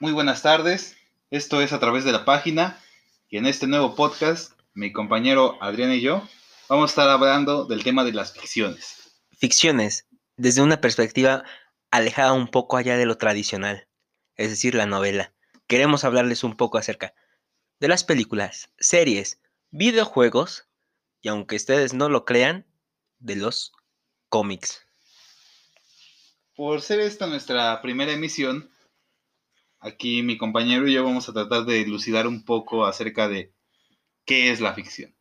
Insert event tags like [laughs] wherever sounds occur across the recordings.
Muy buenas tardes. Esto es a través de la página y en este nuevo podcast, mi compañero Adrián y yo vamos a estar hablando del tema de las ficciones. Ficciones, desde una perspectiva alejada un poco allá de lo tradicional, es decir, la novela. Queremos hablarles un poco acerca de las películas, series, videojuegos y aunque ustedes no lo crean, de los cómics. Por ser esta nuestra primera emisión, aquí mi compañero y yo vamos a tratar de elucidar un poco acerca de qué es la ficción.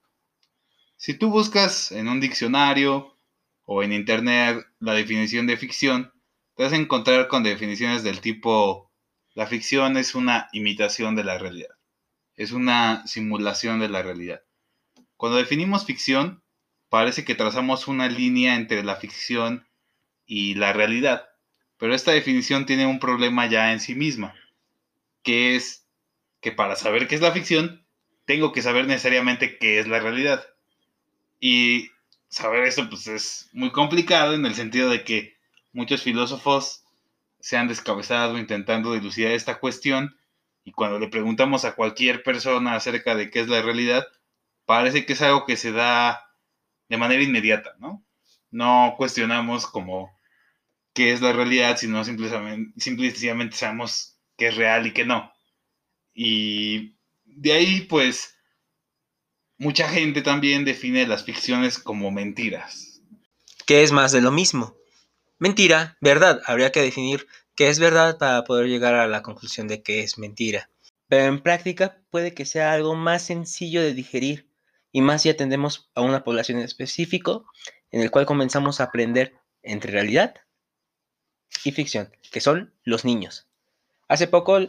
Si tú buscas en un diccionario o en internet la definición de ficción, te vas a encontrar con definiciones del tipo la ficción es una imitación de la realidad, es una simulación de la realidad. Cuando definimos ficción, parece que trazamos una línea entre la ficción y la realidad, pero esta definición tiene un problema ya en sí misma que es que para saber qué es la ficción, tengo que saber necesariamente qué es la realidad. Y saber esto pues es muy complicado en el sentido de que muchos filósofos se han descabezado intentando dilucidar esta cuestión y cuando le preguntamos a cualquier persona acerca de qué es la realidad, parece que es algo que se da de manera inmediata, ¿no? No cuestionamos como qué es la realidad, sino simplemente, simplemente sabemos que es real y que no. Y de ahí, pues, mucha gente también define las ficciones como mentiras. ¿Qué es más de lo mismo? Mentira, verdad. Habría que definir qué es verdad para poder llegar a la conclusión de que es mentira. Pero en práctica puede que sea algo más sencillo de digerir y más si atendemos a una población específica en el cual comenzamos a aprender entre realidad y ficción, que son los niños. Hace poco,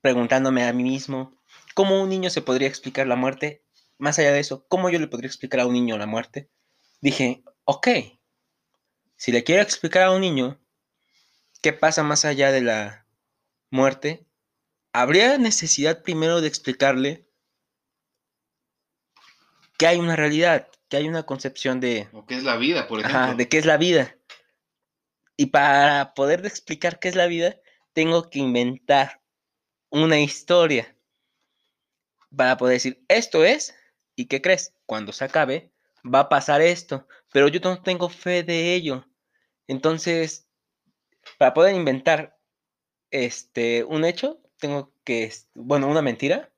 preguntándome a mí mismo, ¿cómo un niño se podría explicar la muerte? Más allá de eso, ¿cómo yo le podría explicar a un niño la muerte? Dije, ok, si le quiero explicar a un niño qué pasa más allá de la muerte, habría necesidad primero de explicarle que hay una realidad, que hay una concepción de... O qué es la vida, por ejemplo. de qué es la vida. Y para poder explicar qué es la vida, tengo que inventar una historia para poder decir, esto es, ¿y qué crees? Cuando se acabe, va a pasar esto, pero yo no tengo fe de ello. Entonces, para poder inventar este, un hecho, tengo que, bueno, una mentira,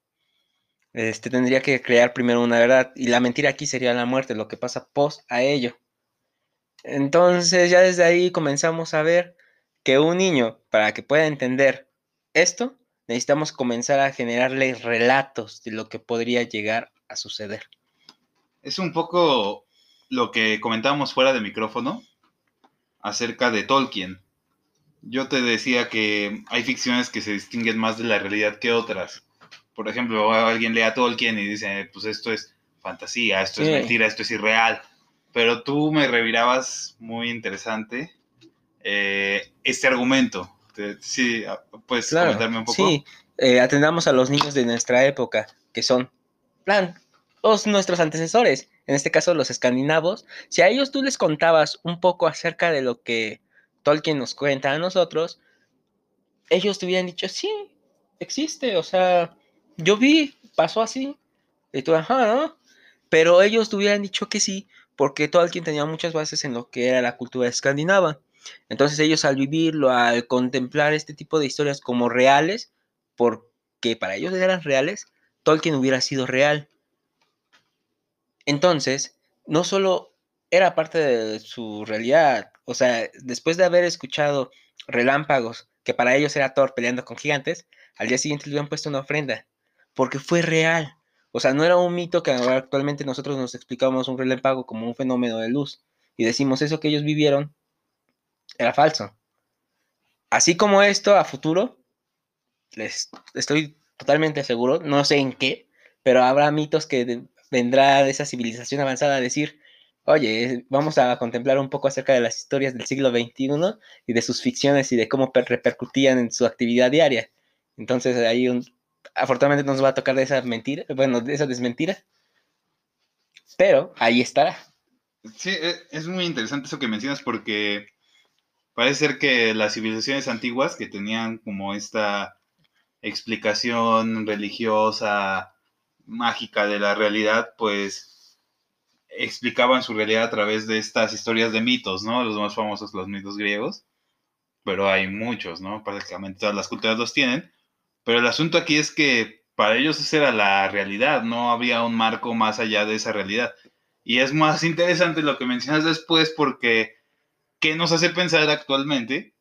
este, tendría que crear primero una verdad, y la mentira aquí sería la muerte, lo que pasa post a ello. Entonces, ya desde ahí comenzamos a ver que un niño, para que pueda entender esto, necesitamos comenzar a generarle relatos de lo que podría llegar a suceder. Es un poco lo que comentábamos fuera de micrófono acerca de Tolkien. Yo te decía que hay ficciones que se distinguen más de la realidad que otras. Por ejemplo, alguien lee a Tolkien y dice, pues esto es fantasía, esto es mentira, esto es irreal. Pero tú me revirabas muy interesante eh, este argumento. Sí, ah, puedes comentarme un poco. Sí, eh, atendamos a los niños de nuestra época, que son, plan, los, nuestros antecesores, en este caso los escandinavos. Si a ellos tú les contabas un poco acerca de lo que Tolkien nos cuenta a nosotros, ellos te hubieran dicho, sí, existe, o sea, yo vi, pasó así, y tú, ajá, ¿no? Pero ellos te hubieran dicho que sí, porque Tolkien tenía muchas bases en lo que era la cultura escandinava. Entonces ellos al vivirlo, al contemplar este tipo de historias como reales, porque para ellos eran reales, Tolkien hubiera sido real. Entonces, no solo era parte de su realidad, o sea, después de haber escuchado relámpagos, que para ellos era Thor peleando con gigantes, al día siguiente le habían puesto una ofrenda, porque fue real. O sea, no era un mito que actualmente nosotros nos explicamos un relámpago como un fenómeno de luz y decimos eso que ellos vivieron era falso. Así como esto a futuro, les estoy totalmente seguro, no sé en qué, pero habrá mitos que vendrá de esa civilización avanzada a decir, oye, vamos a contemplar un poco acerca de las historias del siglo XXI y de sus ficciones y de cómo repercutían en su actividad diaria. Entonces ahí un, afortunadamente nos va a tocar de esa mentira, bueno, de esa desmentira, pero ahí estará. Sí, e, es muy interesante eso que mencionas porque parece ser que las civilizaciones antiguas que tenían como esta explicación religiosa, mágica de la realidad, pues explicaban su realidad a través de estas historias de mitos, ¿no? Los más famosos, los mitos griegos, pero hay muchos, ¿no? Prácticamente todas las culturas los tienen, pero el asunto aquí es que para ellos esa era la realidad, no había un marco más allá de esa realidad. Y es más interesante lo que mencionas después porque ¿qué nos hace pensar actualmente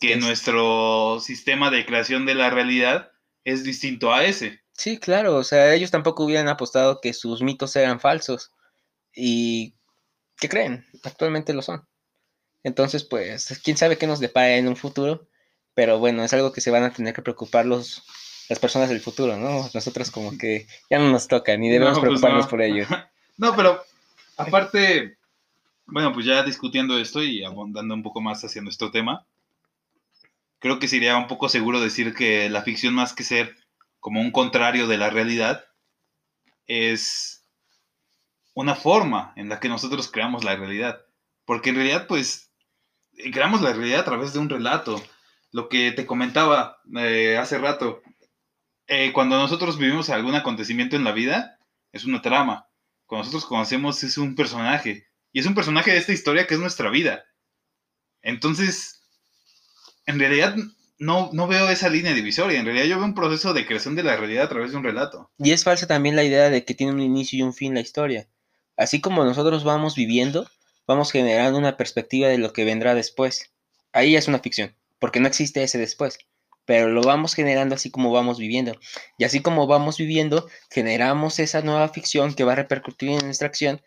que nuestro sistema de creación de la realidad es distinto a ese? Sí, claro, o sea, ellos tampoco hubieran apostado que sus mitos eran falsos. ¿Y qué creen? Actualmente lo son. Entonces, pues, quién sabe qué nos depara en un futuro, pero bueno, es algo que se van a tener que preocupar los, las personas del futuro, ¿no? Nosotros como que ya no nos toca, ni debemos No, pues preocuparnos no. por ello. [laughs] No, pero aparte, bueno, pues ya discutiendo esto y abundando un poco más hacia nuestro tema, creo que sería un poco seguro decir que la ficción más que ser como un contrario de la realidad es una forma en la que nosotros creamos la realidad. Porque en realidad, pues, creamos la realidad a través de un relato. Lo que te comentaba eh, hace rato, eh, cuando nosotros vivimos algún acontecimiento en la vida, es una trama. Cuando nosotros conocemos es un personaje. Y es un personaje de esta historia que es nuestra vida. Entonces, en realidad no, no veo esa línea divisoria. En realidad yo veo un proceso de creación de la realidad a través de un relato. Y es falsa también la idea de que tiene un inicio y un fin la historia. Así como nosotros vamos viviendo, vamos generando una perspectiva de lo que vendrá después. Ahí es una ficción, porque no existe ese después. Pero lo vamos generando así como vamos viviendo. Y así como vamos viviendo, generamos esa nueva ficción que va a repercutir en nuestra acción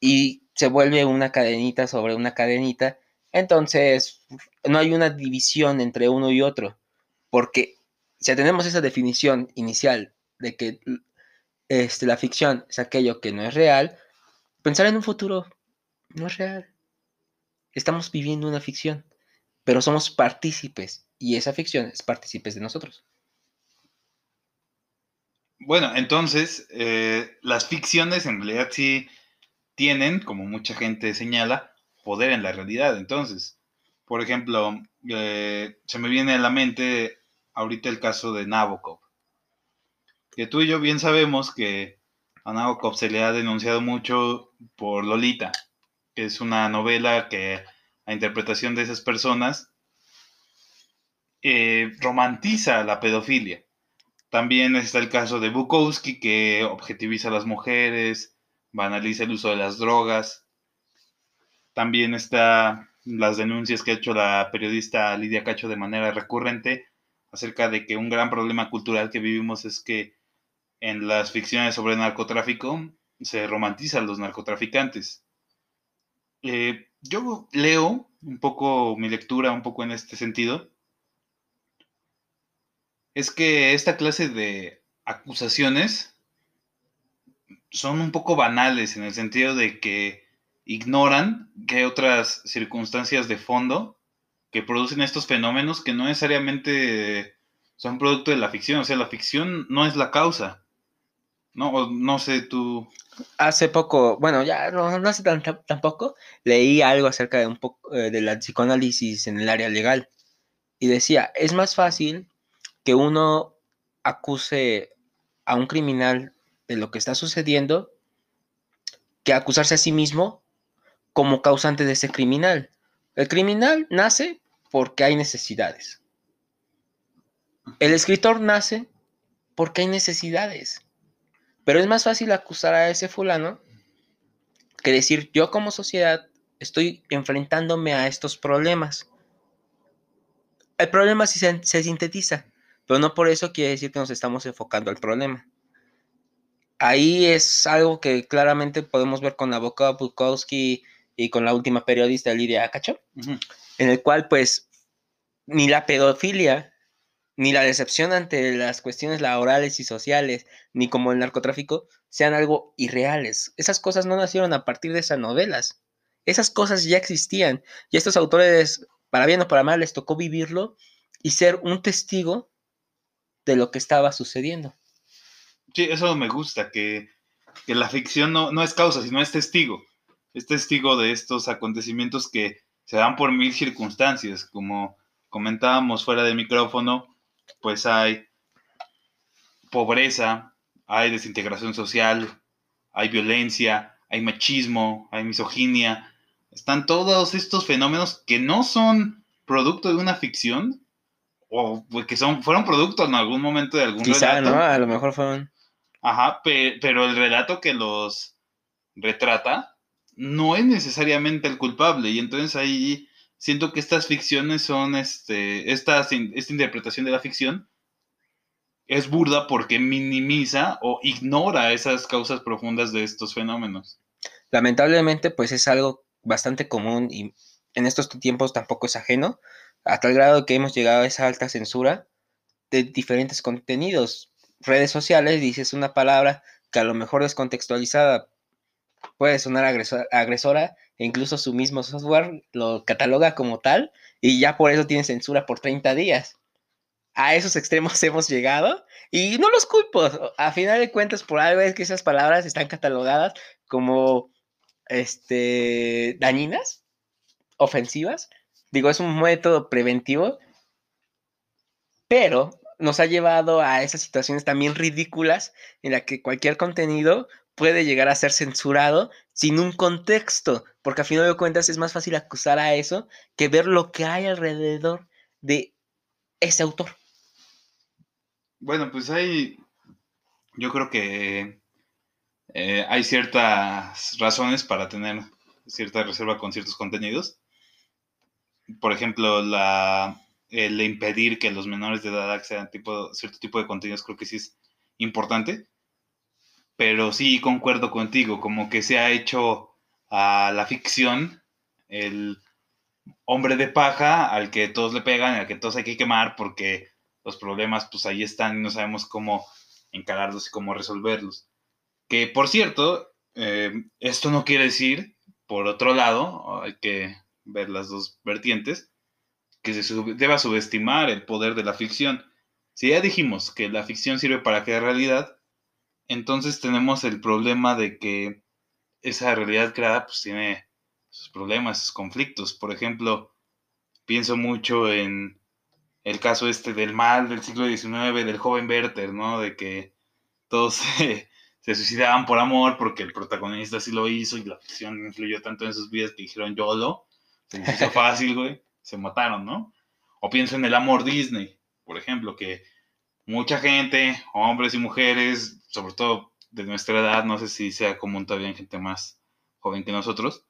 y se vuelve una cadenita sobre una cadenita. Entonces, no hay una división entre uno y otro. Porque si tenemos esa definición inicial de que este, la ficción es aquello que no es real, pensar en un futuro no es real. Estamos viviendo una ficción, pero somos partícipes y esa ficción es partícipes de nosotros. Bueno, entonces, eh, las ficciones en realidad sí tienen, como mucha gente señala, poder en la realidad. Entonces, por ejemplo, eh, se me viene a la mente ahorita el caso de Nabokov. Que tú y yo bien sabemos que a Nabokov se le ha denunciado mucho por Lolita, que es una novela que la interpretación de esas personas eh, romantiza la pedofilia. También está el caso de Bukowski, que objetiviza a las mujeres, banaliza el uso de las drogas. También está las denuncias que ha hecho la periodista Lidia Cacho de manera recurrente acerca de que un gran problema cultural que vivimos es que en las ficciones sobre narcotráfico se romantizan los narcotraficantes. Eh, yo leo un poco mi lectura, un poco en este sentido, es que esta clase de acusaciones son un poco banales en el sentido de que ignoran que hay otras circunstancias de fondo que producen estos fenómenos que no necesariamente son producto de la ficción. O sea, la ficción no es la causa. No, no sé, tú. Hace poco, bueno, ya no, hace tan- tampoco, leí algo acerca de un poco eh, de la psicoanálisis en el área legal y decía, es más fácil que uno acuse a un criminal de lo que está sucediendo que acusarse a sí mismo como causante de ese criminal. El criminal nace porque hay necesidades. El escritor nace porque hay necesidades. Pero es más fácil acusar a ese fulano que decir yo como sociedad estoy enfrentándome a estos problemas. El problema sí se, se sintetiza, pero no por eso quiere decir que nos estamos enfocando al problema. Ahí es algo que claramente podemos ver con Nabokov, Bukowski y con la última periodista Lidia Cacho, Ujú. en el cual pues ni la pedofilia, ni la decepción ante las cuestiones laborales y sociales, ni como el narcotráfico, sean algo irreales. Esas cosas no nacieron a partir de esas novelas. Esas cosas ya existían. Y a estos autores, para bien o para mal, les tocó vivirlo y ser un testigo de lo que estaba sucediendo. Sí, eso me gusta, que, que la ficción no, no es causa, sino es testigo. Es testigo de estos acontecimientos que se dan por mil circunstancias, como comentábamos fuera de micrófono, pues hay pobreza, hay desintegración social, hay violencia, hay machismo, hay misoginia. Están todos estos fenómenos que no son producto de una ficción, o pues, que son, fueron producto en algún momento de algún Quizá, relato. ¿no? A lo mejor fueron. Ajá, pe- pero el relato que los retrata no es necesariamente el culpable. Y entonces ahí siento que estas ficciones son, este, estas, in- esta interpretación de la ficción es burda porque minimiza o ignora esas causas profundas de estos fenómenos. Lamentablemente, pues es algo bastante común y en estos tiempos tampoco es ajeno, a tal grado que hemos llegado a esa alta censura de diferentes contenidos. Redes sociales, dices una palabra que a lo mejor descontextualizada puede sonar agreso- agresora e incluso su mismo software lo cataloga como tal y ya por eso tiene censura por 30 días. A esos extremos [laughs] hemos llegado y no los culpo. A final de cuentas, por algo es que esas palabras están catalogadas como este, dañinas, ofensivas. Digo, es un método preventivo, pero nos ha llevado a esas situaciones también ridículas en la que cualquier contenido puede llegar a ser censurado sin un contexto, porque a final de cuentas es más fácil acusar a eso que ver lo que hay alrededor de ese autor. Bueno, pues hay, yo creo que eh, hay ciertas razones para tener cierta reserva con ciertos contenidos. Por ejemplo, la, el impedir que los menores de edad accedan a cierto tipo de contenidos creo que sí es importante. Pero sí concuerdo contigo, como que se ha hecho a la ficción el hombre de paja al que todos le pegan, al que todos hay que quemar porque los problemas pues ahí están y no sabemos cómo encararlos y cómo resolverlos. Que por cierto, eh, esto no quiere decir, por otro lado, hay que ver las dos vertientes, que se sub deba subestimar el poder de la ficción. Si ya dijimos que la ficción sirve para crear realidad, entonces tenemos el problema de que esa realidad creada pues tiene sus problemas, sus conflictos. Por ejemplo, pienso mucho en el caso este del mal del siglo XIX, del joven Werther, ¿no? De que todos [laughs] se, se, suicidaban por amor porque el protagonista sí lo hizo y la ficción influyó tanto en sus vidas que dijeron YOLO, se les hizo [laughs] fácil, güey, se mataron, ¿no? O pienso en el amor Disney, por ejemplo, que mucha gente, hombres y mujeres, sobre todo de nuestra edad, no sé si sea común todavía en gente más joven que nosotros,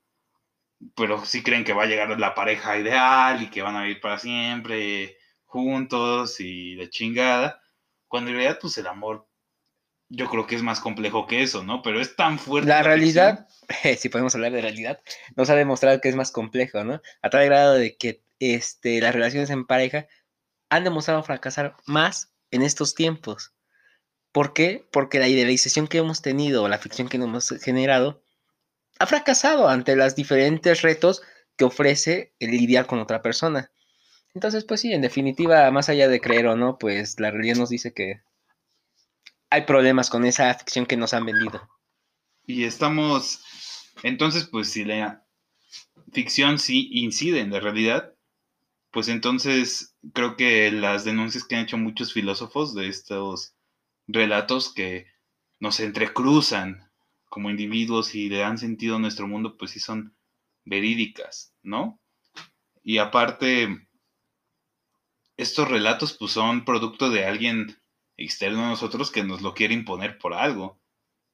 pero sí creen que va a llegar la pareja ideal y que van a vivir para siempre juntos y de chingada, cuando en realidad pues el amor yo creo que es más complejo que eso, ¿no? Pero es tan fuerte. La, la realidad, [laughs] si podemos hablar de realidad, nos ha demostrado que es más complejo, ¿no? A tal grado de que este, las relaciones en pareja han demostrado fracasar más en estos tiempos. ¿Por qué? Porque la idealización que hemos tenido, la ficción que hemos generado, ha fracasado ante los diferentes retos que ofrece el lidiar con otra persona. Entonces, pues sí, en definitiva, más allá de creer o no, pues la realidad nos dice que hay problemas con esa ficción que nos han vendido. Y estamos, entonces, pues si la ficción sí incide en la realidad, pues entonces creo que las denuncias que han hecho muchos filósofos de estos relatos que nos entrecruzan como individuos y le dan sentido a nuestro mundo, pues sí son verídicas, ¿no? Y aparte, estos relatos pues son producto de alguien externo a nosotros que nos lo quiere imponer por algo.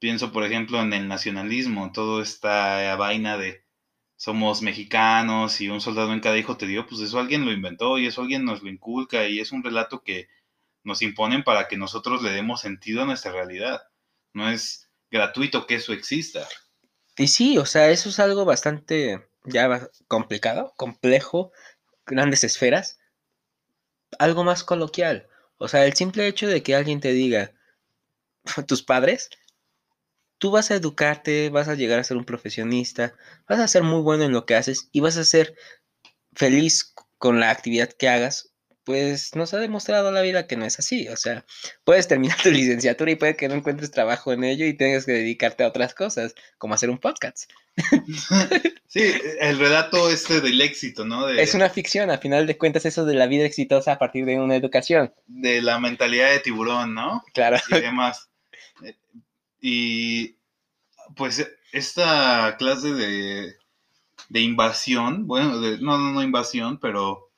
Pienso, por ejemplo, en el nacionalismo, toda esta vaina de somos mexicanos y un soldado en cada hijo te dio, pues eso alguien lo inventó y eso alguien nos lo inculca y es un relato que nos imponen para que nosotros le demos sentido a nuestra realidad. No es gratuito que eso exista. Y sí, o sea, eso es algo bastante ya complicado, complejo, grandes esferas, algo más coloquial. O sea, el simple hecho de que alguien te diga, tus padres, tú vas a educarte, vas a llegar a ser un profesionista, vas a ser muy bueno en lo que haces y vas a ser feliz con la actividad que hagas pues nos ha demostrado la vida que no es así. O sea, puedes terminar tu [laughs] licenciatura y puede que no encuentres trabajo en ello y tengas que dedicarte a otras cosas, como hacer un podcast. [laughs] sí, el relato este del éxito, ¿no? Es una ficción, a final de cuentas, eso de la vida exitosa a partir de una educación. De la mentalidad de tiburón, ¿no? Claro. Y demás. Y pues esta clase de, de invasión, bueno, no, no, no invasión, pero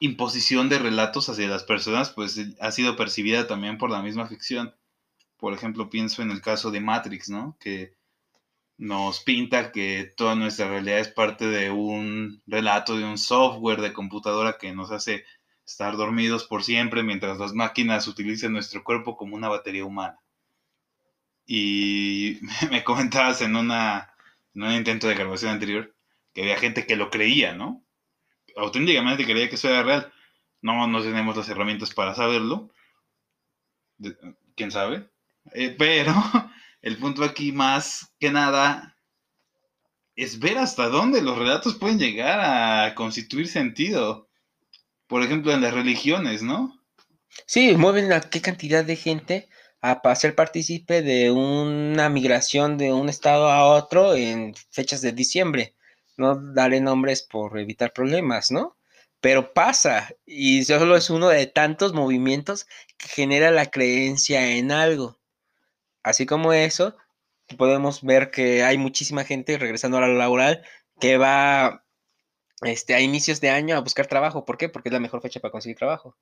imposición de relatos hacia las personas, pues ha sido percibida también por la misma ficción. Por ejemplo, pienso en el caso de Matrix, ¿no? Que nos pinta que toda nuestra realidad es parte de un relato, de un software de computadora que nos hace estar dormidos por siempre mientras las máquinas utilizan nuestro cuerpo como una batería humana. Y [laughs] me comentabas en, una, en un intento de grabación anterior que había gente que lo creía, ¿no? auténticamente creía que eso era real. No, no tenemos las herramientas para saberlo. ¿Quién sabe? Eh, pero [laughs] el punto aquí más que nada es ver hasta dónde los relatos pueden llegar a constituir sentido. Por ejemplo, en las religiones, ¿no? Sí, mueven a qué cantidad de gente a ser partícipe de una migración de un estado a otro en fechas de diciembre no daré nombres por evitar problemas, ¿no? Pero pasa y solo es uno de tantos movimientos que genera la creencia en algo. Así como eso, podemos ver que hay muchísima gente regresando a la laboral que va este, a inicios de año a buscar trabajo. ¿Por qué? Porque es la mejor fecha para conseguir trabajo.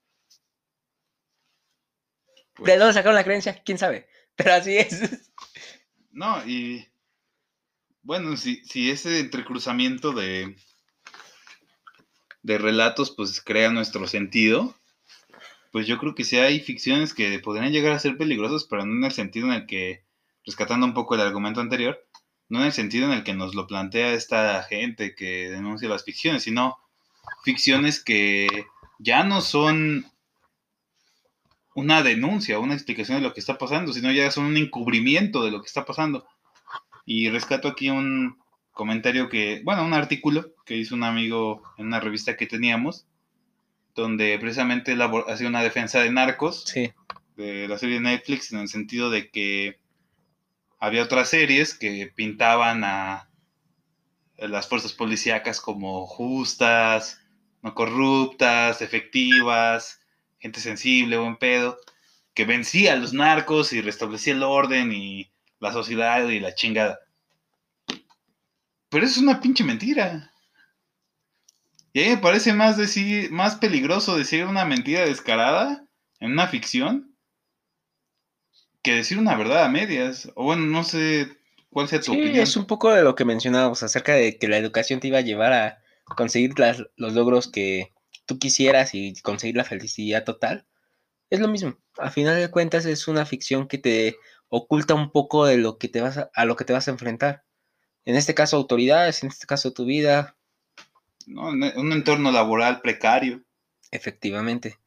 ¿De pues dónde sacaron la creencia? ¿Quién sabe? [laughs] Pero así es. No, y bueno, si, si ese entrecruzamiento de, de relatos pues crea nuestro sentido, pues yo creo que sí hay ficciones que podrían llegar a ser peligrosas, pero no en el sentido en el que, rescatando un poco el argumento anterior, no en el sentido en el que nos lo plantea esta gente que denuncia las ficciones, sino ficciones que ya no son una denuncia, una explicación de lo que está pasando, sino ya son un encubrimiento de lo que está pasando. Y rescato aquí un comentario que, bueno, un artículo que hizo un amigo en una revista que teníamos, donde precisamente él hacía una defensa de narcos, de la serie de Netflix, en el sentido de que había otras series que pintaban a las fuerzas policíacas como justas, no corruptas, efectivas, gente sensible, buen pedo, que vencía a los narcos y restablecía el orden y la sociedad y la chingada. Pero eso es una pinche mentira. Y a mí me parece más, decir, más peligroso decir una mentira descarada en una ficción que decir una verdad a medias. O bueno, no sé cuál sea tu opinión. Es un poco de lo que mencionábamos acerca de que la educación te iba a llevar a conseguir los logros que tú quisieras y conseguir la felicidad total. Es lo mismo. A final de cuentas es una ficción que te oculta un poco de lo que te vas a, lo que te vas a enfrentar. En este caso autoridades, en este caso tu vida. No, un entorno laboral precario. Efectivamente.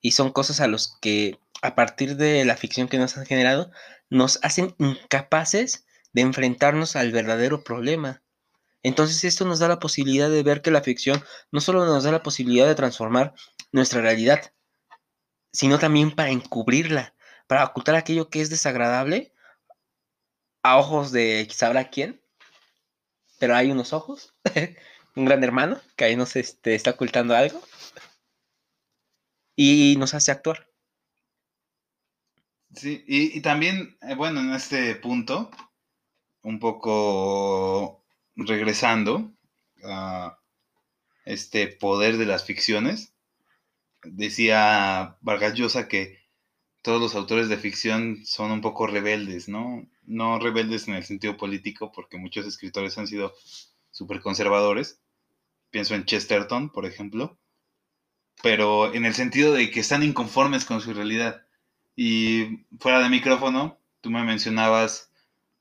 Y son cosas a los que, a partir de la ficción que nos han generado, nos hacen incapaces de enfrentarnos al verdadero problema. Entonces esto nos da la posibilidad de ver que la ficción no solo nos da la posibilidad de transformar nuestra realidad, sino también para encubrirla, para ocultar aquello que es desagradable a ojos de sabrá quién, pero hay unos ojos, [laughs] un gran hermano que ahí nos este, está ocultando algo y nos hace actuar. Sí, y, y también, eh, bueno, en este punto, un poco regresando a este poder de las ficciones, decía Vargas Llosa que todos los autores de ficción son un poco rebeldes, ¿no? No rebeldes en el sentido político, porque muchos escritores han sido súper conservadores. Pienso en Chesterton, por ejemplo. Pero en el sentido de que están inconformes con su realidad. Y fuera de micrófono, tú me mencionabas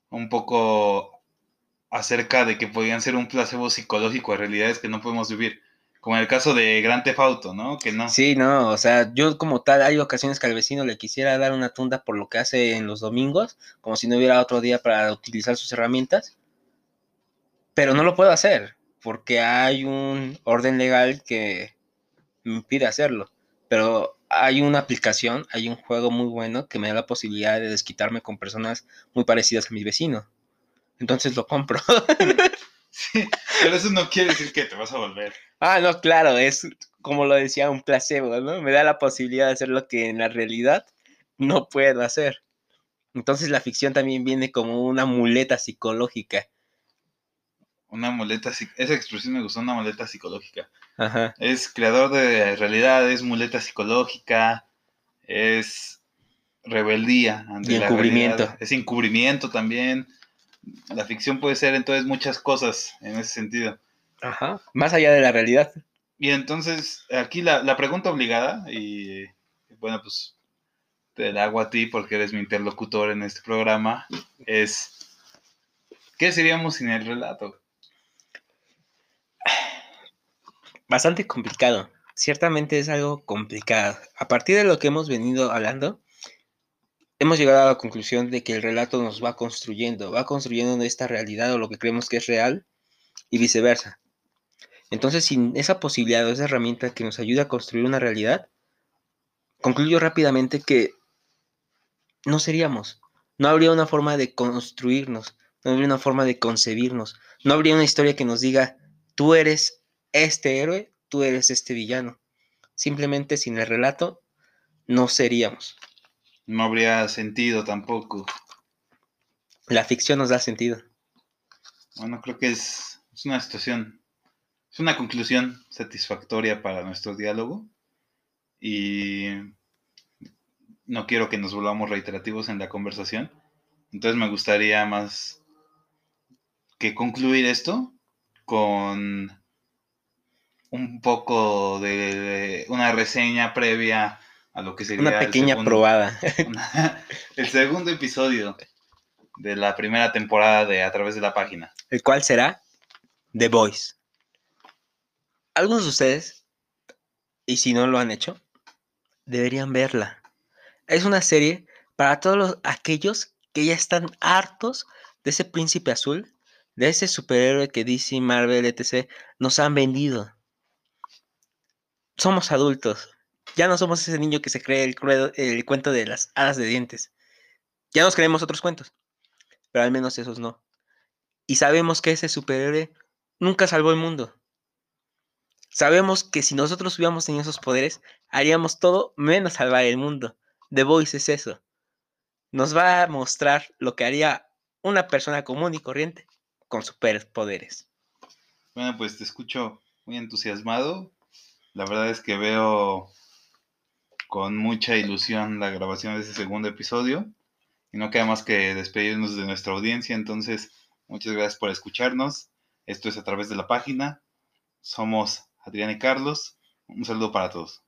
un poco acerca de que podían ser un placebo psicológico a realidades que no podemos vivir. Como en el caso de Gran Tefauto, ¿no? Que no. Sí, no, o sea, yo como tal, hay ocasiones que al vecino le quisiera dar una tunda por lo que hace en los domingos, como si no hubiera otro día para utilizar sus herramientas, pero no lo puedo hacer, porque hay un orden legal que me impide hacerlo. Pero hay una aplicación, hay un juego muy bueno que me da la posibilidad de desquitarme con personas muy parecidas a mi vecino. Entonces lo compro. [laughs] Sí, [laughs] pero eso no quiere decir que te vas a volver. ah, no, claro, es como lo decía, un placebo, ¿no? Me da la posibilidad de hacer lo que en la realidad no puedo hacer. Entonces la ficción también viene como una muleta psicológica. Una muleta, esa expresión me gustó, una muleta psicológica. Ajá. Es creador de realidad, es muleta psicológica, es rebeldía ante Y la encubrimiento. realidad, es encubrimiento también. La ficción puede ser entonces muchas cosas en ese sentido. Ajá. Más allá de la realidad. Y entonces, aquí la, la pregunta obligada, y bueno, pues te la hago a ti porque eres mi interlocutor en este programa, es, ¿qué seríamos sin el relato? Bastante complicado. Ciertamente es algo complicado. A partir de lo que hemos venido hablando, hemos llegado a la conclusión de que el relato nos va construyendo, va construyendo esta realidad o lo que creemos que es real y viceversa. Entonces, sin esa posibilidad o esa herramienta que nos ayuda a construir una realidad, concluyo rápidamente que no seríamos. No habría una forma de construirnos, no habría una forma de concebirnos, no habría una historia que nos diga, tú eres este héroe, tú eres este villano. Simplemente sin el relato, no seríamos. No habría sentido tampoco. La ficción nos da sentido. Bueno, creo que es, es una situación, es una conclusión satisfactoria para nuestro diálogo y no quiero que nos volvamos reiterativos en la conversación. Entonces me gustaría más que concluir esto con un poco de una reseña previa a lo que sería Una el pequeña segundo- probada. [laughs] el segundo episodio de la primera temporada de A través de la página. el cual será The Voice. Algunos de ustedes, y si no lo han hecho, deberían verla. Es una serie para todos los- aquellos que ya están hartos de ese príncipe azul, de ese superhéroe que DC, Marvel, etc. nos han vendido. Somos adultos. Ya no somos ese niño que se cree el, el cuento de las hadas de dientes. Ya nos creemos otros cuentos, pero al menos esos no. Y sabemos que ese superhéroe nunca salvó el mundo. Sabemos que si nosotros hubiéramos tenido esos poderes, haríamos todo menos salvar el mundo. The Voice es eso. Nos va a mostrar lo que haría una persona común y corriente con superpoderes. Bueno, pues te escucho muy entusiasmado. La verdad es que veo con mucha ilusión la grabación de ese segundo episodio. Y no queda más que despedirnos de nuestra audiencia. Entonces, muchas gracias por escucharnos. Esto es a través de la página. Somos Adrián y Carlos. Un saludo para todos.